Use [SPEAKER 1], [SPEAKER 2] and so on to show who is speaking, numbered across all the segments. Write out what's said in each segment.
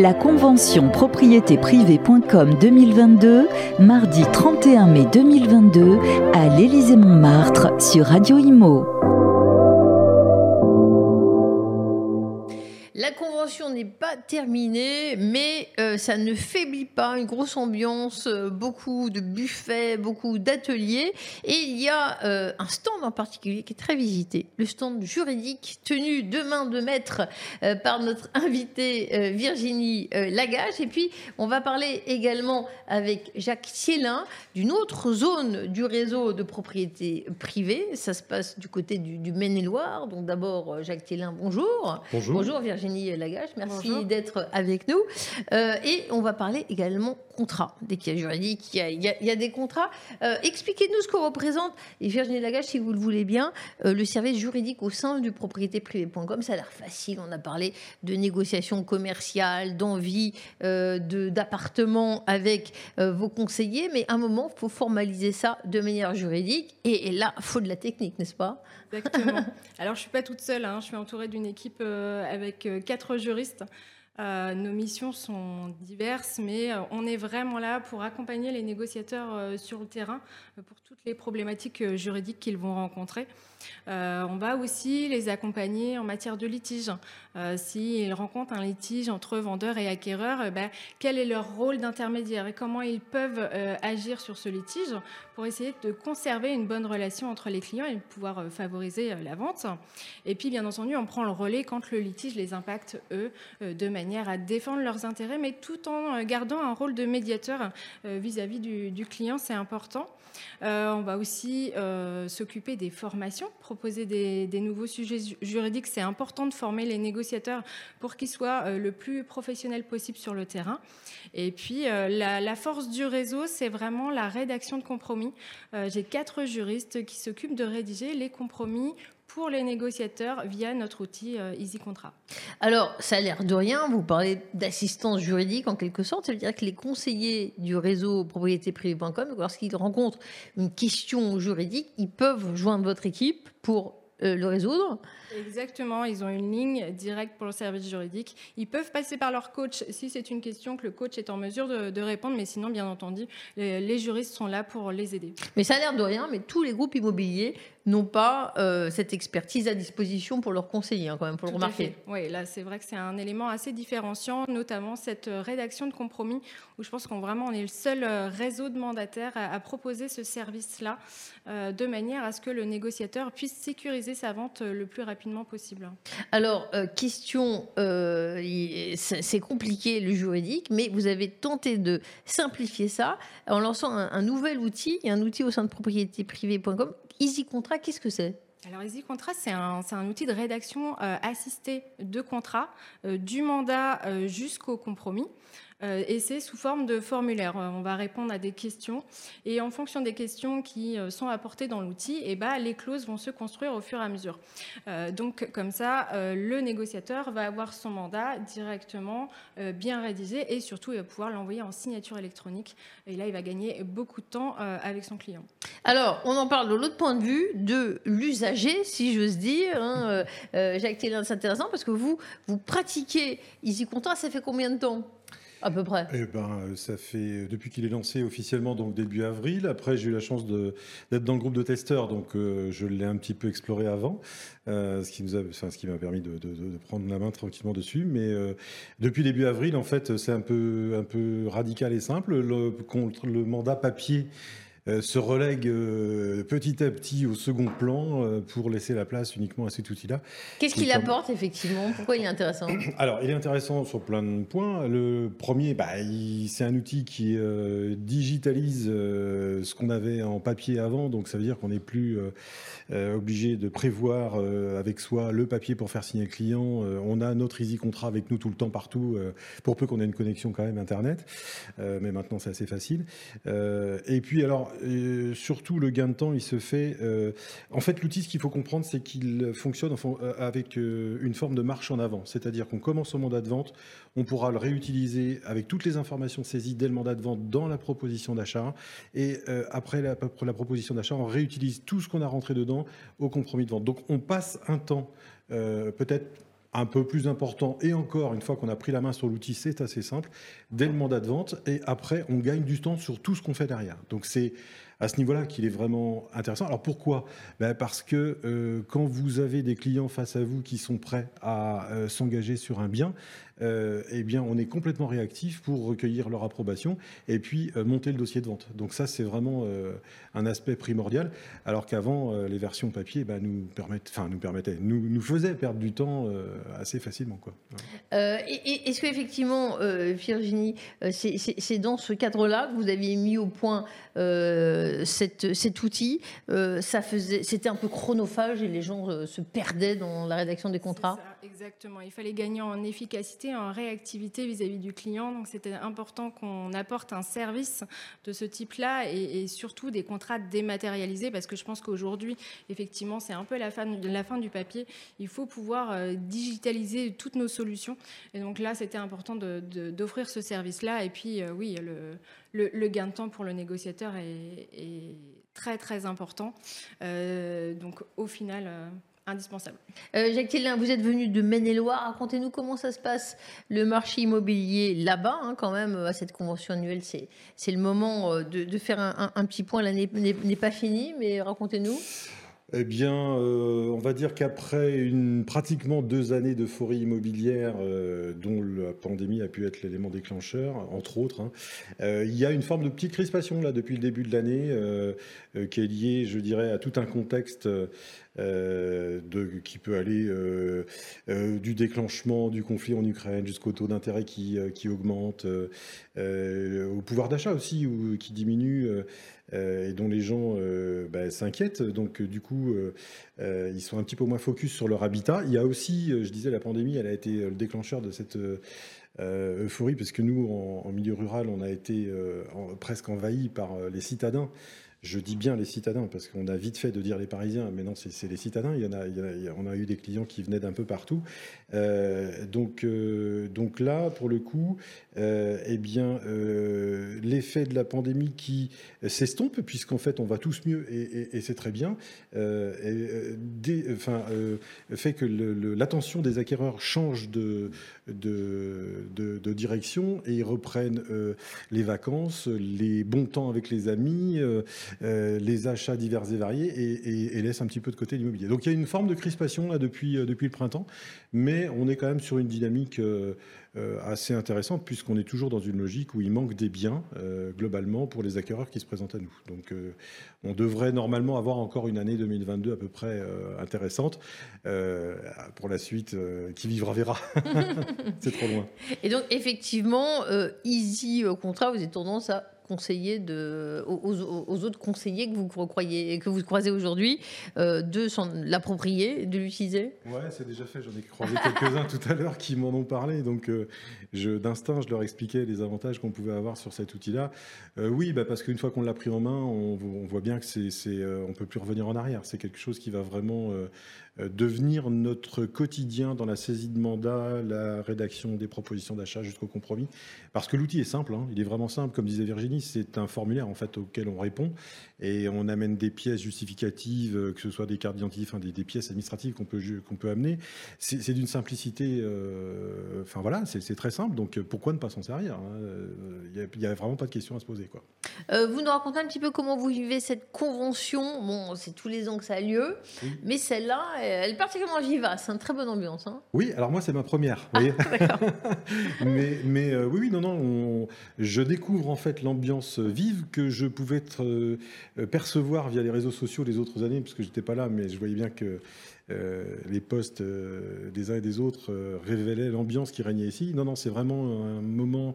[SPEAKER 1] La convention propriétéprivée.com 2022, mardi 31 mai 2022, à l'Élysée-Montmartre sur Radio Imo.
[SPEAKER 2] La convention n'est pas terminée, mais euh, ça ne faiblit pas. Une grosse ambiance, euh, beaucoup de buffets, beaucoup d'ateliers. Et il y a euh, un stand en particulier qui est très visité. Le stand juridique tenu de main de maître par notre invitée Virginie Lagache. Et puis, on va parler également avec Jacques Thielin d'une autre zone du réseau de propriété privée. Ça se passe du côté du, du Maine-et-Loire. Donc d'abord, Jacques Thielin, bonjour.
[SPEAKER 3] Bonjour.
[SPEAKER 2] Bonjour Virginie. Lagache. Merci d'être avec nous. Euh, et on va parler également contrat. Dès qu'il y a juridique, il y a, des contrats. Euh, expliquez-nous ce qu'on représente. Et Virginie Lagache, si vous le voulez bien, euh, le service juridique au sein du propriétéprivé.com, ça a l'air facile. On a parlé de négociations commerciales, d'envie d'appartements avec vos conseillers. Mais à un moment, il faut formaliser ça de manière juridique. Et, là, il faut de la technique, n'est-ce pas?
[SPEAKER 4] Exactement. Alors, je ne suis pas toute seule. Hein. Je suis entourée d'une équipe avec quatre juristes. Euh, nos missions sont diverses, mais euh, on est vraiment là pour accompagner les négociateurs euh, sur le terrain pour toutes les problématiques juridiques qu'ils vont rencontrer. On va aussi les accompagner en matière de litige. S'ils rencontrent un litige entre vendeurs et acquéreurs, ben, quel est leur rôle d'intermédiaire et comment ils peuvent agir sur ce litige pour essayer de conserver une bonne relation entre les clients et pouvoir favoriser la vente. Et puis, bien entendu, on prend le relais quand le litige les impacte, eux, de manière à défendre leurs intérêts, mais tout en gardant un rôle de médiateur vis-à-vis du, client. C'est important. on va aussi s'occuper des formations proposer des, nouveaux sujets juridiques. C'est important de former les négociateurs pour qu'ils soient euh, le plus professionnels possible sur le terrain. Et puis, euh, la, force du réseau, c'est vraiment la rédaction de compromis. Euh, j'ai quatre juristes qui s'occupent de rédiger les compromis pour les négociateurs via notre outil Easy Contrat.
[SPEAKER 2] Alors, ça a l'air de rien, vous parlez d'assistance juridique en quelque sorte, ça veut dire que les conseillers du réseau propriétéprivée.com, lorsqu'ils rencontrent une question juridique, ils peuvent joindre votre équipe pour euh, le résoudre.
[SPEAKER 4] Exactement, ils ont une ligne directe pour le service juridique. Ils peuvent passer par leur coach si c'est une question que le coach est en mesure de, répondre, mais sinon, bien entendu, les, juristes sont là pour les aider.
[SPEAKER 2] Mais ça a l'air de rien, mais tous les groupes immobiliers n'ont pas euh, cette expertise à disposition pour leurs conseiller, hein, quand même, pour le remarquer.
[SPEAKER 4] Oui, là, c'est vrai que c'est un élément assez différenciant, notamment cette euh, rédaction de compromis, où je pense qu'on vraiment on est le seul euh, réseau de mandataires à, proposer ce service-là, de manière à ce que le négociateur puisse sécuriser sa vente le plus rapidement possible.
[SPEAKER 2] Alors, question, c'est compliqué le juridique, mais vous avez tenté de simplifier ça en lançant un, un nouvel outil, un outil au sein de propriétéprivée.com Easy Contrat, qu'est-ce que c'est?
[SPEAKER 4] Alors, Easy Contrat, c'est un, outil de rédaction euh, assistée de contrat, euh, du mandat euh, jusqu'au compromis. Euh, et c'est sous forme de formulaire. Euh, on va répondre à des questions et en fonction des questions qui euh, sont apportées dans l'outil, eh ben, les clauses vont se construire au fur et à mesure. donc comme ça, le négociateur va avoir son mandat directement bien rédigé et surtout il va pouvoir l'envoyer en signature électronique. Et là, il va gagner beaucoup de temps avec son client.
[SPEAKER 2] Alors, on en parle de l'autre point de vue, de l'usager, si j'ose dire. Hein, Jacques c'est intéressant parce que vous, vous pratiquez Easy Contrat, ça fait combien de temps? À peu près
[SPEAKER 3] eh ben, ça fait depuis qu'il est lancé officiellement, donc début avril. Après, j'ai eu la chance d'être dans le groupe de testeurs, donc euh, je l'ai un petit peu exploré avant, euh, ce qui nous enfin, m'a permis de, prendre la main tranquillement dessus. Mais euh, depuis début avril, en fait, c'est un peu, un peu radical et simple. Le, contre le mandat papier euh, se relègue euh, petit à petit au second plan euh, pour laisser la place uniquement à cet outil-là.
[SPEAKER 2] Qu'est-ce qu'il apporte effectivement? Pourquoi il est intéressant?
[SPEAKER 3] Alors, il est intéressant sur plein de points. Le premier, bah, c'est un outil qui digitalise ce qu'on avait en papier avant, donc ça veut dire qu'on n'est plus obligé de prévoir avec soi le papier pour faire signer le client. on a notre Easy Contrat avec nous tout le temps, partout, pour peu qu'on ait une connexion quand même Internet. mais maintenant, c'est assez facile. et puis, alors, surtout, le gain de temps, il se fait. Euh, en fait, l'outil, ce qu'il faut comprendre, c'est qu'il fonctionne euh, avec euh, une forme de marche en avant. C'est-à-dire qu'on commence au mandat de vente, on pourra le réutiliser avec toutes les informations saisies dès le mandat de vente dans la proposition d'achat. Et après la proposition d'achat, on réutilise tout ce qu'on a rentré dedans au compromis de vente. Donc, on passe un temps, peut-être un peu plus important. Et encore, une fois qu'on a pris la main sur l'outil, c'est assez simple. Dès le mandat de vente, et après, on gagne du temps sur tout ce qu'on fait derrière. Donc c'est à ce niveau-là qu'il est vraiment intéressant. Alors pourquoi? Ben Parce que euh, quand vous avez des clients face à vous qui sont prêts à euh, s'engager sur un bien, euh, eh bien, on est complètement réactif pour recueillir leur approbation et puis monter le dossier de vente. Donc ça, c'est vraiment un aspect primordial, alors qu'avant, les versions papier bah, nous, permettent, nous permettaient, faisaient perdre du temps assez facilement. Quoi.
[SPEAKER 2] Est-ce qu'effectivement, Virginie, c'est dans ce cadre-là que vous aviez mis au point cette, cet outil ça faisait, C'était un peu chronophage et les gens se perdaient dans la rédaction des contrats
[SPEAKER 4] Exactement, il fallait gagner en efficacité en réactivité vis-à-vis du client. Donc c'était important qu'on apporte un service de ce type-là et, surtout des contrats dématérialisés parce que je pense qu'aujourd'hui, effectivement, c'est un peu la fin, la fin du papier. Il faut pouvoir euh, digitaliser toutes nos solutions. Et donc là, c'était important d'offrir ce service-là. Et puis, euh, oui, le, gain de temps pour le négociateur est, très, très important. Euh, donc au final indispensable.
[SPEAKER 2] Euh, Jacques vous êtes venu de Maine-et-Loire. Racontez-nous comment ça se passe le marché immobilier là-bas, hein, quand même, à cette convention annuelle. C'est le moment euh, de, faire un, petit point. L'année n'est pas finie, mais racontez-nous.
[SPEAKER 3] Eh bien, euh, on va dire qu'après une pratiquement deux années d'euphorie immobilière, dont la pandémie a pu être l'élément déclencheur, entre autres, hein, il y a une forme de petite crispation là depuis le début de l'année, qui est liée, je dirais, à tout un contexte euh, de, qui peut aller euh, euh, du déclenchement du conflit en Ukraine jusqu'au taux d'intérêt qui, qui augmente, au pouvoir d'achat aussi ou, qui diminue. et dont les gens bah, s'inquiètent. Donc, du coup, ils sont un petit peu moins focus sur leur habitat. Il y a aussi, je disais, la pandémie, elle a été le déclencheur de cette euphorie, parce que nous, en, milieu rural, on a été presque envahi par les citadins je dis bien les citadins parce qu'on a vite fait de dire les Parisiens, mais non, c'est les citadins. Il y en a, on a eu des clients qui venaient d'un peu partout. Euh, donc, euh, donc là, pour le coup, euh, eh bien, l'effet de la pandémie qui s'estompe, puisqu'en fait, on va tous mieux et, c'est très bien, enfin, fait que l'attention des acquéreurs change de, direction et ils reprennent les vacances, les bons temps avec les amis. Euh, les achats divers et variés et, laisse un petit peu de côté l'immobilier. Donc il y a une forme de crispation là depuis, euh, depuis le printemps, mais on est quand même sur une dynamique euh, assez intéressante puisqu'on est toujours dans une logique où il manque des biens globalement pour les acquéreurs qui se présentent à nous. Donc on devrait normalement avoir encore une année 2022 à peu près intéressante. pour la suite, qui vivra verra. C'est trop loin.
[SPEAKER 2] Et donc effectivement, Easy au contrat, vous avez tendance à conseiller aux, autres conseillers que vous croyez, que vous croisez aujourd'hui euh, de l'approprier, de l'utiliser?
[SPEAKER 3] Ouais, c'est déjà fait. J'en ai croisé quelques-uns tout à l'heure qui m'en ont parlé. Donc, euh, d'instinct, je leur expliquais les avantages qu'on pouvait avoir sur cet outil-là. Euh, oui, bah, parce qu'une fois qu'on l'a pris en main, on, voit bien que c'est, on peut plus revenir en arrière. C'est quelque chose qui va vraiment euh, devenir notre quotidien dans la saisie de mandat, la rédaction des propositions d'achat jusqu'au compromis. Parce que l'outil est simple, hein. il est vraiment simple. Comme disait Virginie, c'est un formulaire en fait auquel on répond et on amène des pièces justificatives, euh, que ce soit des cartes d'identité, enfin des, pièces administratives qu'on peut qu'on peut amener. C'est d'une simplicité. Euh, enfin voilà, c'est très simple. Donc pourquoi ne pas s'en servir hein. Il n'y a, vraiment pas de question à se poser quoi.
[SPEAKER 2] vous nous racontez un petit peu comment vous vivez cette convention. Bon, c'est tous les ans que ça a lieu, mais celle-là elle est particulièrement vivace, une hein, très bonne ambiance. Hein.
[SPEAKER 3] Oui, alors moi c'est ma première. Ah, mais mais euh, oui, oui, non, non, je découvre en fait l'ambiance vive que je pouvais euh, percevoir via les réseaux sociaux les autres années, parce que j'étais pas là, mais je voyais bien que euh, les posts des uns et des autres révélaient l'ambiance qui régnait ici. Non, non, c'est vraiment un moment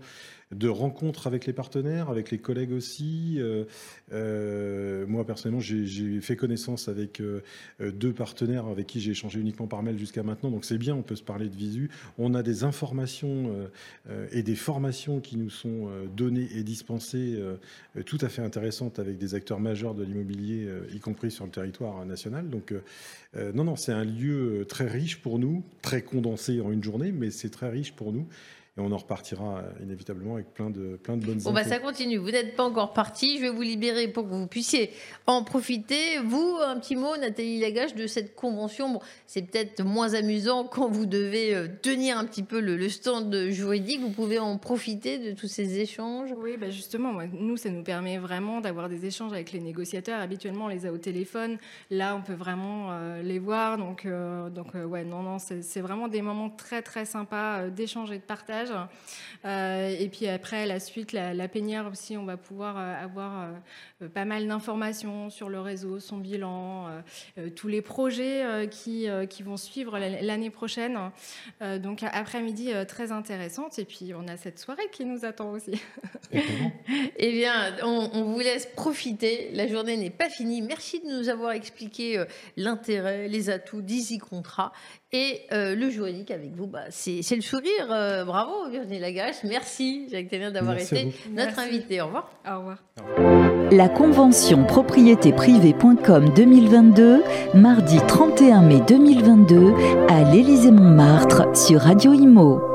[SPEAKER 3] de rencontres avec les partenaires, avec les collègues aussi. Euh, euh, moi, personnellement, j'ai fait connaissance avec euh, deux partenaires avec qui j'ai échangé uniquement par mail jusqu'à maintenant. Donc c'est bien, on peut se parler de visu. On a des informations et des formations qui nous sont données et dispensées tout à fait intéressantes avec des acteurs majeurs de l'immobilier, y compris sur le territoire national. Donc non, non, c'est un lieu très riche pour nous, très condensé en une journée, mais c'est très riche pour nous. Et on en repartira euh, inévitablement avec plein de, plein de bonnes
[SPEAKER 2] Bon, bah, ça continue. Vous n'êtes pas encore parti. Je vais vous libérer pour que vous puissiez en profiter. Vous, un petit mot, Nathalie Lagache, de cette convention. Bon, c'est peut-être moins amusant quand vous devez euh, tenir un petit peu le, stand juridique. Vous pouvez en profiter de tous ces échanges.
[SPEAKER 4] Oui, bah justement, nous, ça nous permet vraiment d'avoir des échanges avec les négociateurs. Habituellement, on les a au téléphone. Là, on peut vraiment euh, les voir. Donc, donc ouais, non, non, c'est vraiment des moments très, très sympas d'échange et de partage. Euh, et puis après, la suite, la, la, aussi, on va pouvoir euh, avoir euh, pas mal d'informations sur le réseau, son bilan, tous les projets qui, qui vont suivre l'année prochaine. donc après-midi très intéressante. Et puis on a cette soirée qui nous attend aussi.
[SPEAKER 2] eh bien, on, on, vous laisse profiter. La journée n'est pas finie. Merci de nous avoir expliqué l'intérêt, les atouts d'Easy Contrat. Et euh, le juridique avec vous, bah, c'est le sourire. Euh, bravo Virginie Lagache. Merci Jacques Thévien d'avoir été notre invité. Au revoir.
[SPEAKER 4] Au revoir.
[SPEAKER 1] La convention propriété privée.com 2022, mardi 31 mai 2022, à l'Élysée-Montmartre sur Radio Imo.